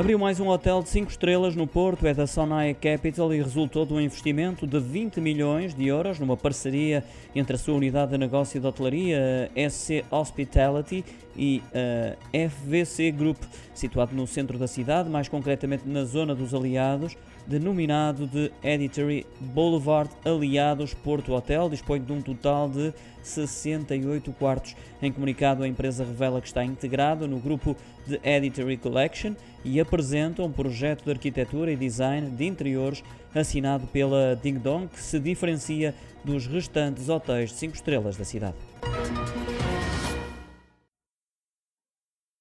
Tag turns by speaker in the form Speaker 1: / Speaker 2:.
Speaker 1: Abriu mais um hotel de 5 estrelas no Porto, é da Sonai Capital e resultou de um investimento de 20 milhões de euros numa parceria entre a sua unidade de negócio de hotelaria, SC Hospitality, e a FVC Group, situado no centro da cidade, mais concretamente na zona dos Aliados, denominado de Editory Boulevard Aliados Porto Hotel, dispõe de um total de 68 quartos. Em comunicado, a empresa revela que está integrado no grupo de Editory Collection e apresenta um projeto de arquitetura e design de interiores assinado pela Ding Dong, que se diferencia dos restantes hotéis de 5 estrelas da cidade.